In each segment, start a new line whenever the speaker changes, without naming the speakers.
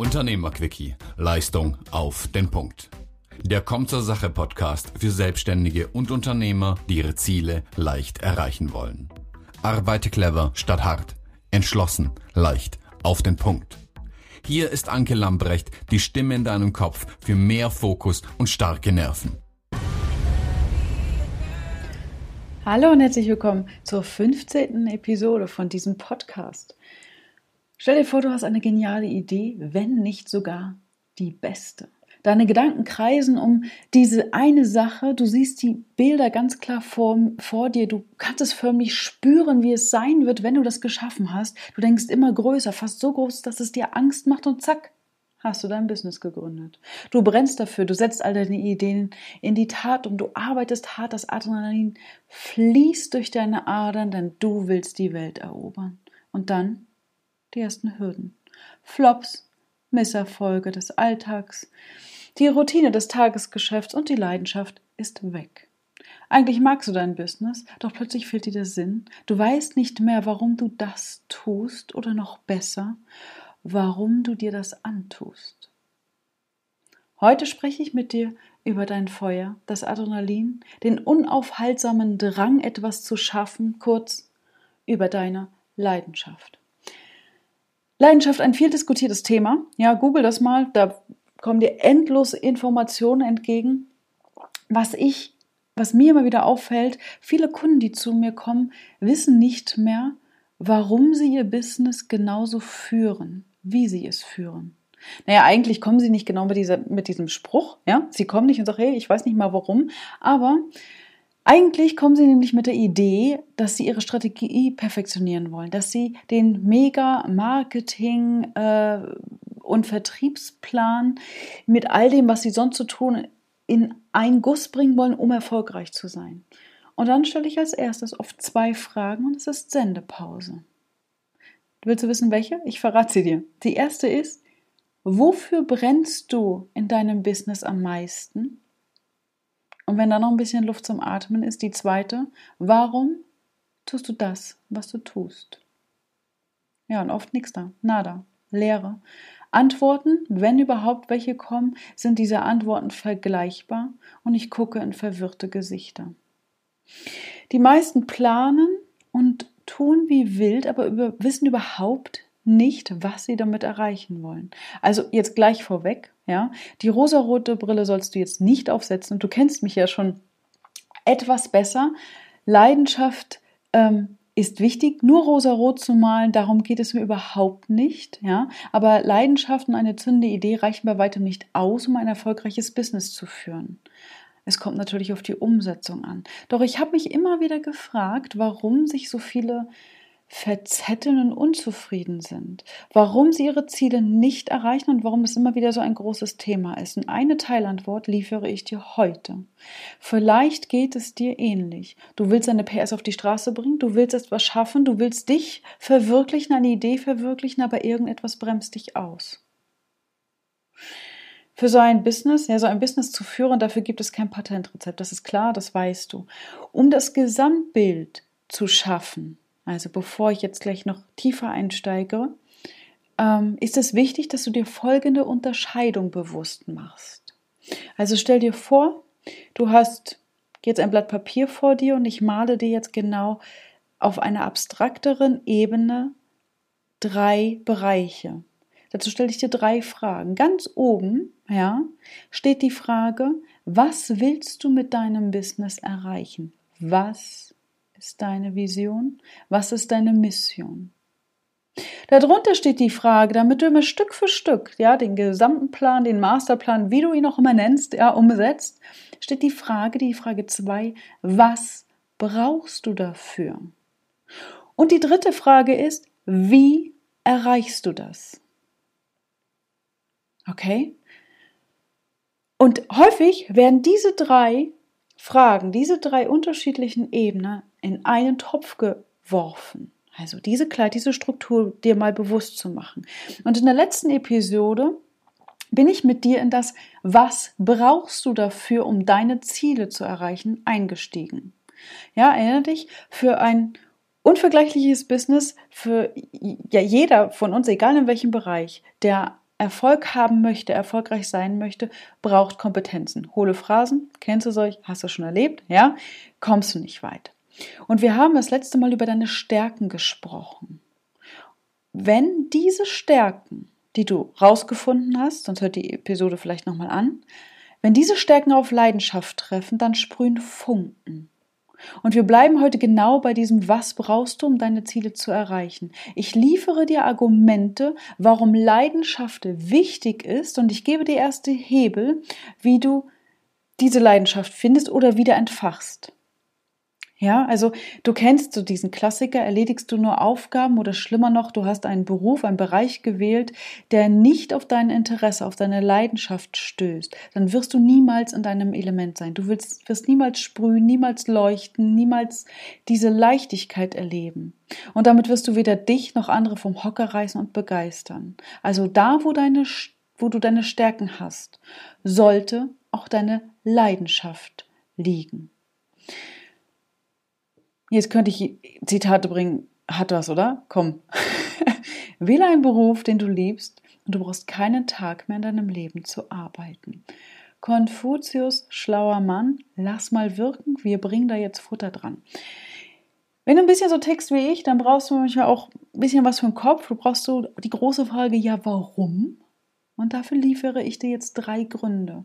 Unternehmerquickie. Leistung auf den Punkt. Der Kommt zur Sache Podcast für Selbstständige und Unternehmer, die ihre Ziele leicht erreichen wollen. Arbeite clever statt hart. Entschlossen, leicht, auf den Punkt. Hier ist Anke Lambrecht, die Stimme in deinem Kopf für mehr Fokus und starke Nerven.
Hallo und herzlich willkommen zur 15. Episode von diesem Podcast. Stell dir vor, du hast eine geniale Idee, wenn nicht sogar die beste. Deine Gedanken kreisen um diese eine Sache. Du siehst die Bilder ganz klar vor, vor dir. Du kannst es förmlich spüren, wie es sein wird, wenn du das geschaffen hast. Du denkst immer größer, fast so groß, dass es dir Angst macht und zack, hast du dein Business gegründet. Du brennst dafür, du setzt all deine Ideen in die Tat um, du arbeitest hart, das Adrenalin fließt durch deine Adern, denn du willst die Welt erobern. Und dann die ersten Hürden. Flops, Misserfolge des Alltags, die Routine des Tagesgeschäfts und die Leidenschaft ist weg. Eigentlich magst du dein Business, doch plötzlich fehlt dir der Sinn. Du weißt nicht mehr, warum du das tust oder noch besser, warum du dir das antust. Heute spreche ich mit dir über dein Feuer, das Adrenalin, den unaufhaltsamen Drang, etwas zu schaffen, kurz über deine Leidenschaft. Leidenschaft, ein viel diskutiertes Thema. Ja, google das mal, da kommen dir endlos Informationen entgegen. Was ich, was mir immer wieder auffällt, viele Kunden, die zu mir kommen, wissen nicht mehr, warum sie ihr Business genauso führen, wie sie es führen. Naja, eigentlich kommen sie nicht genau mit, dieser, mit diesem Spruch, ja. Sie kommen nicht und sagen, hey, ich weiß nicht mal warum, aber eigentlich kommen sie nämlich mit der Idee, dass sie ihre Strategie perfektionieren wollen, dass sie den Mega-Marketing äh, und Vertriebsplan mit all dem, was sie sonst zu so tun, in einen Guss bringen wollen, um erfolgreich zu sein. Und dann stelle ich als erstes oft zwei Fragen und es ist Sendepause. Willst du wissen, welche? Ich verrate sie dir. Die erste ist, wofür brennst du in deinem Business am meisten? Und wenn da noch ein bisschen Luft zum Atmen ist, die zweite, warum tust du das, was du tust? Ja, und oft nichts da, nada, Leere. Antworten, wenn überhaupt welche kommen, sind diese Antworten vergleichbar und ich gucke in verwirrte Gesichter. Die meisten planen und tun wie wild, aber über, wissen überhaupt nicht, was sie damit erreichen wollen. Also jetzt gleich vorweg, ja, die rosarote Brille sollst du jetzt nicht aufsetzen du kennst mich ja schon etwas besser. Leidenschaft ähm, ist wichtig, nur rosarot zu malen, darum geht es mir überhaupt nicht, ja. Aber Leidenschaft und eine zündende Idee reichen bei weitem nicht aus, um ein erfolgreiches Business zu führen. Es kommt natürlich auf die Umsetzung an. Doch ich habe mich immer wieder gefragt, warum sich so viele verzetteln und unzufrieden sind, warum sie ihre Ziele nicht erreichen und warum es immer wieder so ein großes Thema ist. Und eine Teilantwort liefere ich dir heute. Vielleicht geht es dir ähnlich. Du willst deine PS auf die Straße bringen, du willst etwas schaffen, du willst dich verwirklichen, eine Idee verwirklichen, aber irgendetwas bremst dich aus. Für so ein Business, ja, so ein Business zu führen, dafür gibt es kein Patentrezept, das ist klar, das weißt du. Um das Gesamtbild zu schaffen, also bevor ich jetzt gleich noch tiefer einsteige, ähm, ist es wichtig, dass du dir folgende Unterscheidung bewusst machst. Also stell dir vor, du hast jetzt ein Blatt Papier vor dir und ich male dir jetzt genau auf einer abstrakteren Ebene drei Bereiche. Dazu stelle ich dir drei Fragen. Ganz oben, ja, steht die Frage, was willst du mit deinem Business erreichen? Was ist deine Vision? Was ist deine Mission? Darunter steht die Frage, damit du immer Stück für Stück, ja, den gesamten Plan, den Masterplan, wie du ihn auch immer nennst, ja, umsetzt, steht die Frage, die Frage 2, was brauchst du dafür? Und die dritte Frage ist, wie erreichst du das? Okay? Und häufig werden diese drei Fragen, diese drei unterschiedlichen Ebenen in einen Topf geworfen. Also diese Kleid, diese Struktur dir mal bewusst zu machen. Und in der letzten Episode bin ich mit dir in das, was brauchst du dafür, um deine Ziele zu erreichen, eingestiegen. Ja, erinnere dich, für ein unvergleichliches Business, für ja, jeder von uns, egal in welchem Bereich, der Erfolg haben möchte, erfolgreich sein möchte, braucht Kompetenzen. Hohle Phrasen, kennst du solch, hast du schon erlebt, ja? Kommst du nicht weit. Und wir haben das letzte Mal über deine Stärken gesprochen. Wenn diese Stärken, die du rausgefunden hast, sonst hört die Episode vielleicht nochmal an, wenn diese Stärken auf Leidenschaft treffen, dann sprühen Funken. Und wir bleiben heute genau bei diesem, was brauchst du, um deine Ziele zu erreichen. Ich liefere dir Argumente, warum Leidenschaft wichtig ist und ich gebe dir erste Hebel, wie du diese Leidenschaft findest oder wieder entfachst. Ja, also du kennst so diesen Klassiker, erledigst du nur Aufgaben oder schlimmer noch, du hast einen Beruf, einen Bereich gewählt, der nicht auf dein Interesse, auf deine Leidenschaft stößt, dann wirst du niemals in deinem Element sein. Du willst, wirst niemals sprühen, niemals leuchten, niemals diese Leichtigkeit erleben. Und damit wirst du weder dich noch andere vom Hocker reißen und begeistern. Also da, wo deine, wo du deine Stärken hast, sollte auch deine Leidenschaft liegen. Jetzt könnte ich Zitate bringen, hat was, oder? Komm. Wähle einen Beruf, den du liebst, und du brauchst keinen Tag mehr in deinem Leben zu arbeiten. Konfuzius, schlauer Mann, lass mal wirken, wir bringen da jetzt Futter dran. Wenn du ein bisschen so tickst wie ich, dann brauchst du manchmal auch ein bisschen was für den Kopf. Du brauchst so die große Frage, ja, warum? Und dafür liefere ich dir jetzt drei Gründe,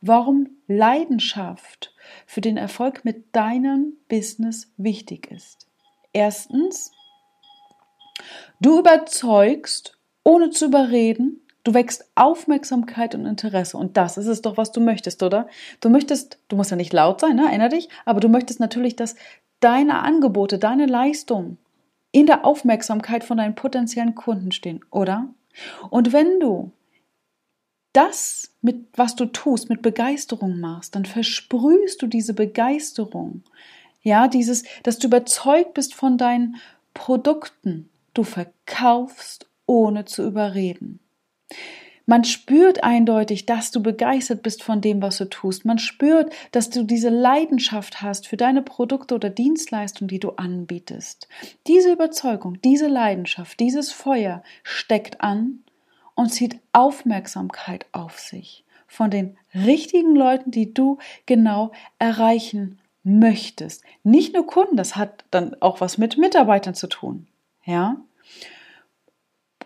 warum Leidenschaft für den Erfolg mit deinem Business wichtig ist. Erstens, du überzeugst, ohne zu überreden, du wächst Aufmerksamkeit und Interesse. Und das ist es doch, was du möchtest, oder? Du möchtest, du musst ja nicht laut sein, ne? erinnere dich, aber du möchtest natürlich, dass deine Angebote, deine Leistungen in der Aufmerksamkeit von deinen potenziellen Kunden stehen, oder? Und wenn du das, mit was du tust, mit Begeisterung machst, dann versprühst du diese Begeisterung. Ja, dieses, dass du überzeugt bist von deinen Produkten. Du verkaufst, ohne zu überreden. Man spürt eindeutig, dass du begeistert bist von dem, was du tust. Man spürt, dass du diese Leidenschaft hast für deine Produkte oder Dienstleistungen, die du anbietest. Diese Überzeugung, diese Leidenschaft, dieses Feuer steckt an und zieht Aufmerksamkeit auf sich von den richtigen Leuten, die du genau erreichen möchtest. Nicht nur Kunden, das hat dann auch was mit Mitarbeitern zu tun. Ja?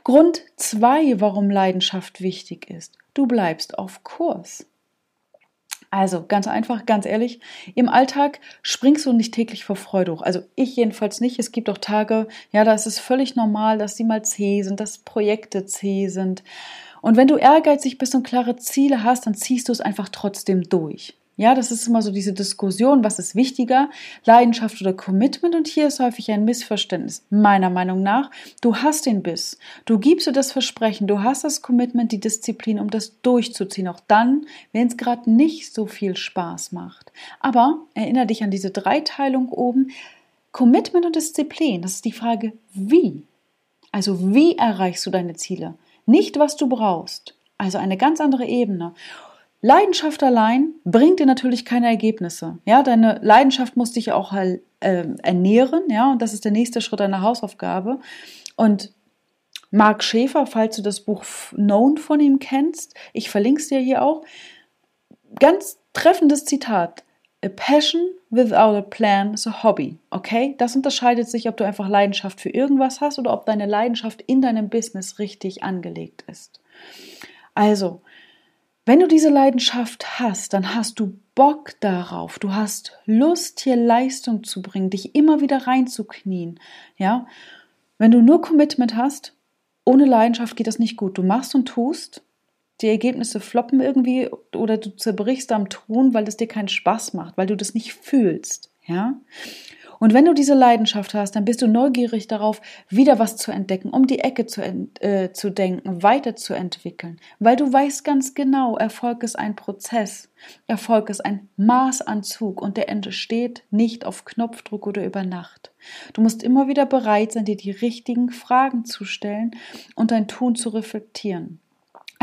Grund zwei, warum Leidenschaft wichtig ist. Du bleibst auf Kurs. Also ganz einfach, ganz ehrlich, im Alltag springst du nicht täglich vor Freude hoch. Also ich jedenfalls nicht. Es gibt auch Tage, ja, da ist es völlig normal, dass sie mal zäh sind, dass Projekte zäh sind. Und wenn du ehrgeizig bist und klare Ziele hast, dann ziehst du es einfach trotzdem durch. Ja, das ist immer so diese Diskussion, was ist wichtiger, Leidenschaft oder Commitment? Und hier ist häufig ein Missverständnis, meiner Meinung nach. Du hast den Biss, du gibst dir das Versprechen, du hast das Commitment, die Disziplin, um das durchzuziehen, auch dann, wenn es gerade nicht so viel Spaß macht. Aber erinnere dich an diese Dreiteilung oben, Commitment und Disziplin, das ist die Frage, wie? Also wie erreichst du deine Ziele? Nicht, was du brauchst. Also eine ganz andere Ebene. Leidenschaft allein bringt dir natürlich keine Ergebnisse. Ja, deine Leidenschaft muss dich auch halt, äh, ernähren, ja, und das ist der nächste Schritt deiner Hausaufgabe. Und Marc Schäfer, falls du das Buch Known von ihm kennst, ich verlinke es dir hier auch. Ganz treffendes Zitat. A passion without a plan is a hobby. Okay? Das unterscheidet sich, ob du einfach Leidenschaft für irgendwas hast oder ob deine Leidenschaft in deinem Business richtig angelegt ist. Also, wenn du diese Leidenschaft hast, dann hast du Bock darauf, du hast Lust, hier Leistung zu bringen, dich immer wieder reinzuknien, ja. Wenn du nur Commitment hast, ohne Leidenschaft geht das nicht gut. Du machst und tust, die Ergebnisse floppen irgendwie oder du zerbrichst am Tun, weil es dir keinen Spaß macht, weil du das nicht fühlst, ja. Und wenn du diese Leidenschaft hast, dann bist du neugierig darauf, wieder was zu entdecken, um die Ecke zu, äh, zu denken, weiterzuentwickeln, weil du weißt ganz genau, Erfolg ist ein Prozess, Erfolg ist ein Maßanzug und der entsteht nicht auf Knopfdruck oder über Nacht. Du musst immer wieder bereit sein, dir die richtigen Fragen zu stellen und dein Tun zu reflektieren.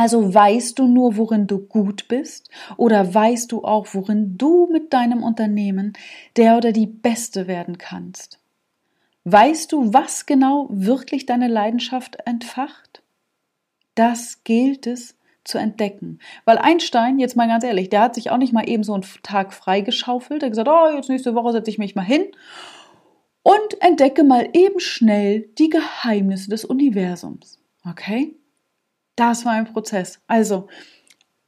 Also weißt du nur, worin du gut bist oder weißt du auch, worin du mit deinem Unternehmen der oder die Beste werden kannst? Weißt du, was genau wirklich deine Leidenschaft entfacht? Das gilt es zu entdecken. Weil Einstein, jetzt mal ganz ehrlich, der hat sich auch nicht mal eben so einen Tag freigeschaufelt. Er hat gesagt, oh, jetzt nächste Woche setze ich mich mal hin und entdecke mal eben schnell die Geheimnisse des Universums. Okay? Das war ein Prozess. Also,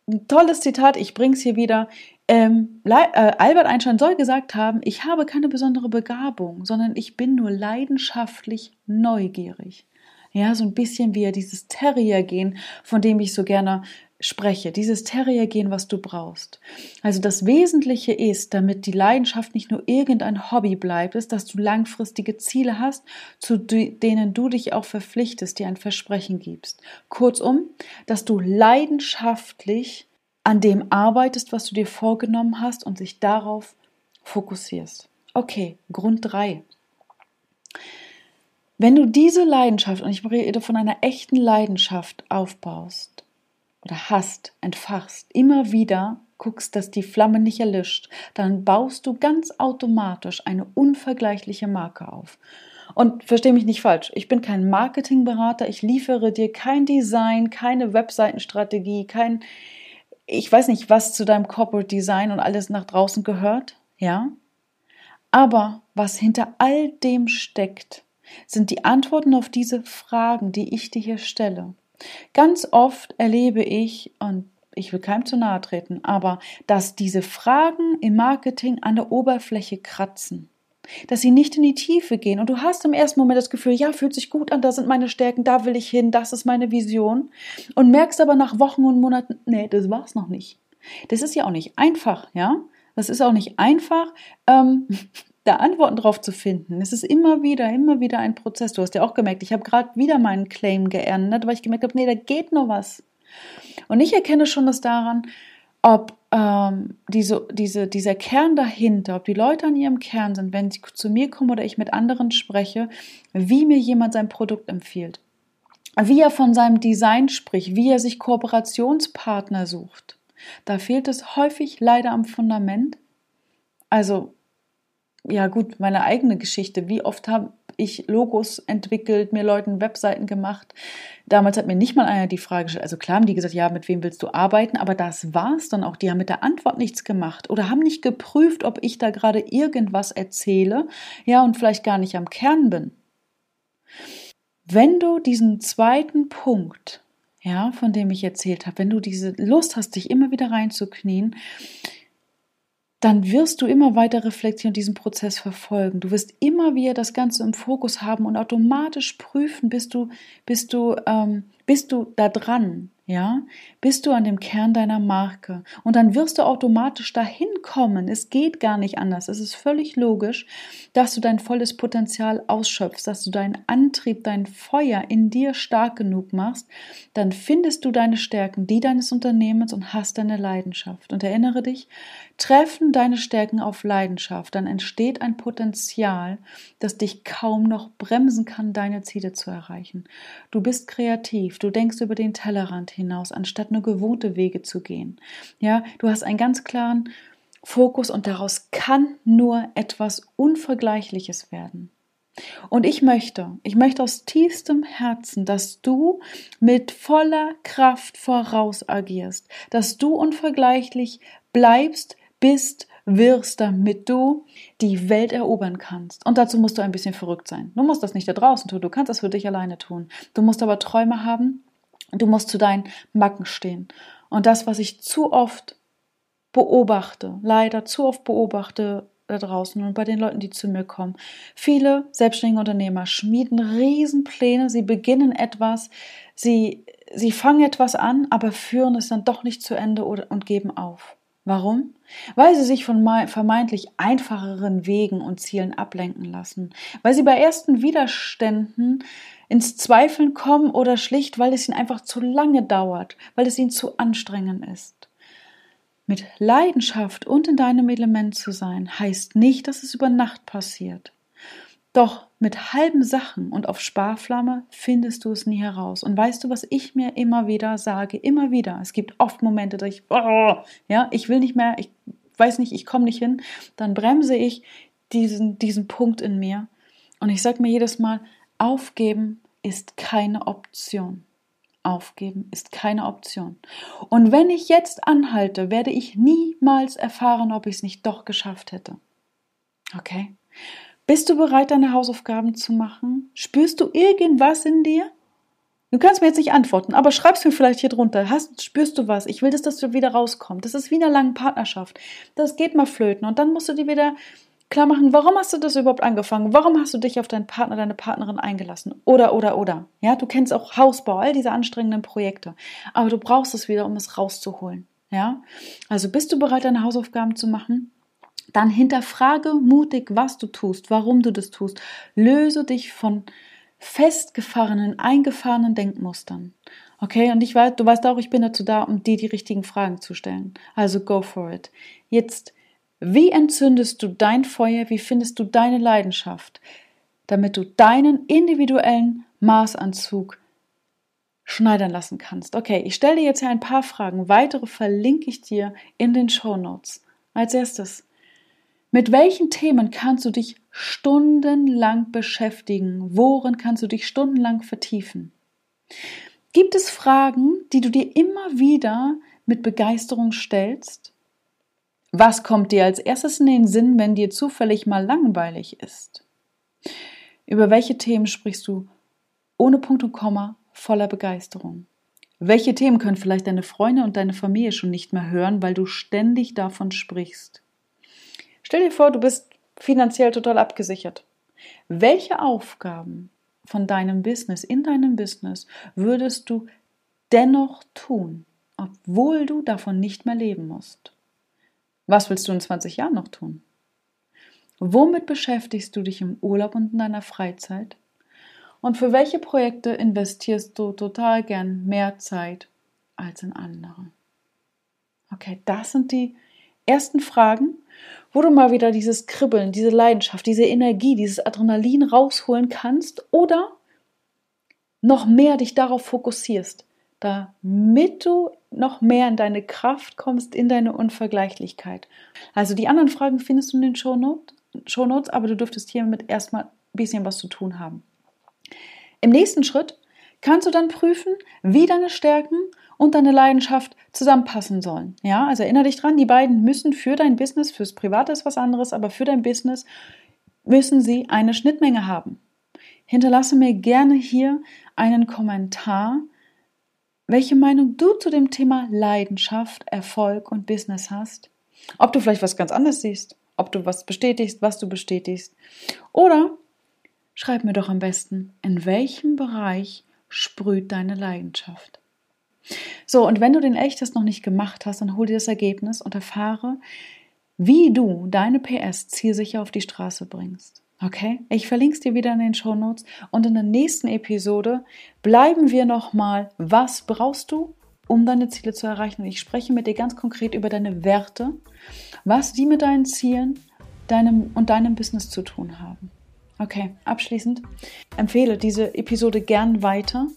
ein tolles Zitat, ich bringe es hier wieder. Ähm, äh, Albert Einstein soll gesagt haben, ich habe keine besondere Begabung, sondern ich bin nur leidenschaftlich neugierig. Ja, so ein bisschen wie dieses Terrier-Gen, von dem ich so gerne spreche. Dieses Terrier-Gen, was du brauchst. Also das Wesentliche ist, damit die Leidenschaft nicht nur irgendein Hobby bleibt, ist, dass du langfristige Ziele hast, zu denen du dich auch verpflichtest, dir ein Versprechen gibst. Kurzum, dass du leidenschaftlich an dem arbeitest, was du dir vorgenommen hast und sich darauf fokussierst. Okay, Grund 3. Wenn du diese Leidenschaft, und ich rede von einer echten Leidenschaft, aufbaust oder hast, entfachst, immer wieder guckst, dass die Flamme nicht erlischt, dann baust du ganz automatisch eine unvergleichliche Marke auf. Und verstehe mich nicht falsch, ich bin kein Marketingberater, ich liefere dir kein Design, keine Webseitenstrategie, kein, ich weiß nicht, was zu deinem Corporate Design und alles nach draußen gehört, ja? Aber was hinter all dem steckt, sind die Antworten auf diese Fragen, die ich dir hier stelle. Ganz oft erlebe ich, und ich will keinem zu nahe treten, aber dass diese Fragen im Marketing an der Oberfläche kratzen. Dass sie nicht in die Tiefe gehen. Und du hast im ersten Moment das Gefühl, ja, fühlt sich gut an, da sind meine Stärken, da will ich hin, das ist meine Vision. Und merkst aber nach Wochen und Monaten, nee, das war's noch nicht. Das ist ja auch nicht einfach, ja. Das ist auch nicht einfach, ähm, da Antworten drauf zu finden. Es ist immer wieder, immer wieder ein Prozess. Du hast ja auch gemerkt, ich habe gerade wieder meinen Claim geändert, weil ich gemerkt habe, nee, da geht noch was. Und ich erkenne schon das daran, ob ähm, diese, diese, dieser Kern dahinter, ob die Leute an ihrem Kern sind, wenn sie zu mir kommen oder ich mit anderen spreche, wie mir jemand sein Produkt empfiehlt, wie er von seinem Design spricht, wie er sich Kooperationspartner sucht. Da fehlt es häufig leider am Fundament. Also ja gut, meine eigene Geschichte. Wie oft habe ich Logos entwickelt, mir Leuten Webseiten gemacht. Damals hat mir nicht mal einer die Frage gestellt. Also klar haben die gesagt, ja, mit wem willst du arbeiten? Aber das war es dann auch. Die haben mit der Antwort nichts gemacht oder haben nicht geprüft, ob ich da gerade irgendwas erzähle. Ja, und vielleicht gar nicht am Kern bin. Wenn du diesen zweiten Punkt, ja, von dem ich erzählt habe, wenn du diese Lust hast, dich immer wieder reinzuknien, dann wirst du immer weiter reflektieren und diesen Prozess verfolgen. Du wirst immer wieder das Ganze im Fokus haben und automatisch prüfen, bist du, bist du, ähm, bist du da dran, ja, bist du an dem Kern deiner Marke. Und dann wirst du automatisch dahin kommen. Es geht gar nicht anders. Es ist völlig logisch, dass du dein volles Potenzial ausschöpfst, dass du deinen Antrieb, dein Feuer in dir stark genug machst. Dann findest du deine Stärken, die deines Unternehmens und hast deine Leidenschaft. Und erinnere dich, treffen deine Stärken auf Leidenschaft, dann entsteht ein Potenzial, das dich kaum noch bremsen kann, deine Ziele zu erreichen. Du bist kreativ, du denkst über den Tellerrand hinaus, anstatt nur gewohnte Wege zu gehen. Ja, du hast einen ganz klaren Fokus und daraus kann nur etwas Unvergleichliches werden. Und ich möchte, ich möchte aus tiefstem Herzen, dass du mit voller Kraft voraus agierst, dass du unvergleichlich bleibst, bist, wirst, damit du die Welt erobern kannst. Und dazu musst du ein bisschen verrückt sein. Du musst das nicht da draußen tun, du kannst das für dich alleine tun. Du musst aber Träume haben, du musst zu deinen Macken stehen. Und das, was ich zu oft beobachte, leider zu oft beobachte da draußen und bei den Leuten, die zu mir kommen. Viele selbstständige Unternehmer schmieden Riesenpläne, sie beginnen etwas, sie, sie fangen etwas an, aber führen es dann doch nicht zu Ende und geben auf. Warum? Weil sie sich von vermeintlich einfacheren Wegen und Zielen ablenken lassen, weil sie bei ersten Widerständen ins Zweifeln kommen oder schlicht, weil es ihnen einfach zu lange dauert, weil es ihnen zu anstrengend ist. Mit Leidenschaft und in deinem Element zu sein, heißt nicht, dass es über Nacht passiert. Doch mit halben Sachen und auf Sparflamme findest du es nie heraus. Und weißt du, was ich mir immer wieder sage? Immer wieder. Es gibt oft Momente, dass ich, oh, ja, ich will nicht mehr, ich weiß nicht, ich komme nicht hin. Dann bremse ich diesen, diesen Punkt in mir. Und ich sage mir jedes Mal, aufgeben ist keine Option. Aufgeben ist keine Option. Und wenn ich jetzt anhalte, werde ich niemals erfahren, ob ich es nicht doch geschafft hätte. Okay? Bist du bereit, deine Hausaufgaben zu machen? Spürst du irgendwas in dir? Du kannst mir jetzt nicht antworten, aber schreib's mir vielleicht hier drunter. Hast, spürst du was? Ich will, dass das wieder rauskommt. Das ist wie in einer langen Partnerschaft. Das geht mal flöten und dann musst du dir wieder klar machen, warum hast du das überhaupt angefangen? Warum hast du dich auf deinen Partner, deine Partnerin eingelassen? Oder, oder, oder. Ja, du kennst auch Hausbau, all diese anstrengenden Projekte. Aber du brauchst es wieder, um es rauszuholen. Ja, also bist du bereit, deine Hausaufgaben zu machen? Dann hinterfrage mutig, was du tust, warum du das tust. Löse dich von festgefahrenen, eingefahrenen Denkmustern. Okay, und ich weiß, du weißt auch, ich bin dazu da, um dir die richtigen Fragen zu stellen. Also go for it. Jetzt wie entzündest du dein Feuer? Wie findest du deine Leidenschaft? Damit du deinen individuellen Maßanzug schneidern lassen kannst. Okay, ich stelle dir jetzt hier ein paar Fragen. Weitere verlinke ich dir in den Show Notes. Als erstes, mit welchen Themen kannst du dich stundenlang beschäftigen? Worin kannst du dich stundenlang vertiefen? Gibt es Fragen, die du dir immer wieder mit Begeisterung stellst? Was kommt dir als erstes in den Sinn, wenn dir zufällig mal langweilig ist? Über welche Themen sprichst du ohne Punkt und Komma voller Begeisterung? Welche Themen können vielleicht deine Freunde und deine Familie schon nicht mehr hören, weil du ständig davon sprichst? Stell dir vor, du bist finanziell total abgesichert. Welche Aufgaben von deinem Business, in deinem Business, würdest du dennoch tun, obwohl du davon nicht mehr leben musst? Was willst du in 20 Jahren noch tun? Womit beschäftigst du dich im Urlaub und in deiner Freizeit? Und für welche Projekte investierst du total gern mehr Zeit als in andere? Okay, das sind die ersten Fragen, wo du mal wieder dieses Kribbeln, diese Leidenschaft, diese Energie, dieses Adrenalin rausholen kannst oder noch mehr dich darauf fokussierst, damit du noch mehr in deine Kraft kommst, in deine Unvergleichlichkeit. Also die anderen Fragen findest du in den Shownotes, aber du dürftest hiermit erstmal ein bisschen was zu tun haben. Im nächsten Schritt kannst du dann prüfen, wie deine Stärken und deine Leidenschaft zusammenpassen sollen. Ja, also erinnere dich dran, die beiden müssen für dein Business, fürs Private ist was anderes, aber für dein Business müssen sie eine Schnittmenge haben. Hinterlasse mir gerne hier einen Kommentar, welche Meinung du zu dem Thema Leidenschaft, Erfolg und Business hast. Ob du vielleicht was ganz anderes siehst, ob du was bestätigst, was du bestätigst. Oder schreib mir doch am besten, in welchem Bereich sprüht deine Leidenschaft. So, und wenn du den Echtes noch nicht gemacht hast, dann hol dir das Ergebnis und erfahre, wie du deine PS zielsicher auf die Straße bringst. Okay, ich verlinke es dir wieder in den Show Notes und in der nächsten Episode bleiben wir nochmal, was brauchst du, um deine Ziele zu erreichen? Und ich spreche mit dir ganz konkret über deine Werte, was die mit deinen Zielen deinem und deinem Business zu tun haben. Okay, abschließend empfehle diese Episode gern weiter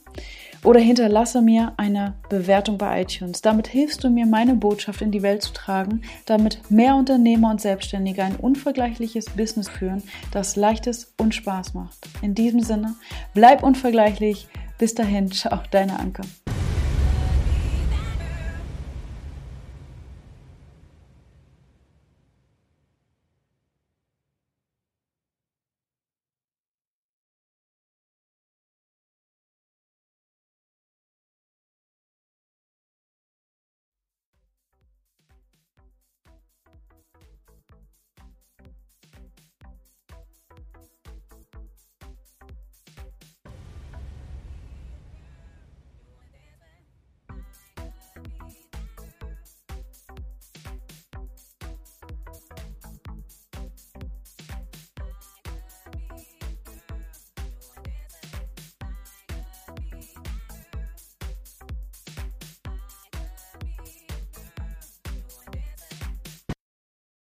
oder hinterlasse mir eine Bewertung bei iTunes. Damit hilfst du mir, meine Botschaft in die Welt zu tragen, damit mehr Unternehmer und Selbstständige ein unvergleichliches Business führen, das leichtes und Spaß macht. In diesem Sinne, bleib unvergleichlich. Bis dahin, ciao, deine Anke.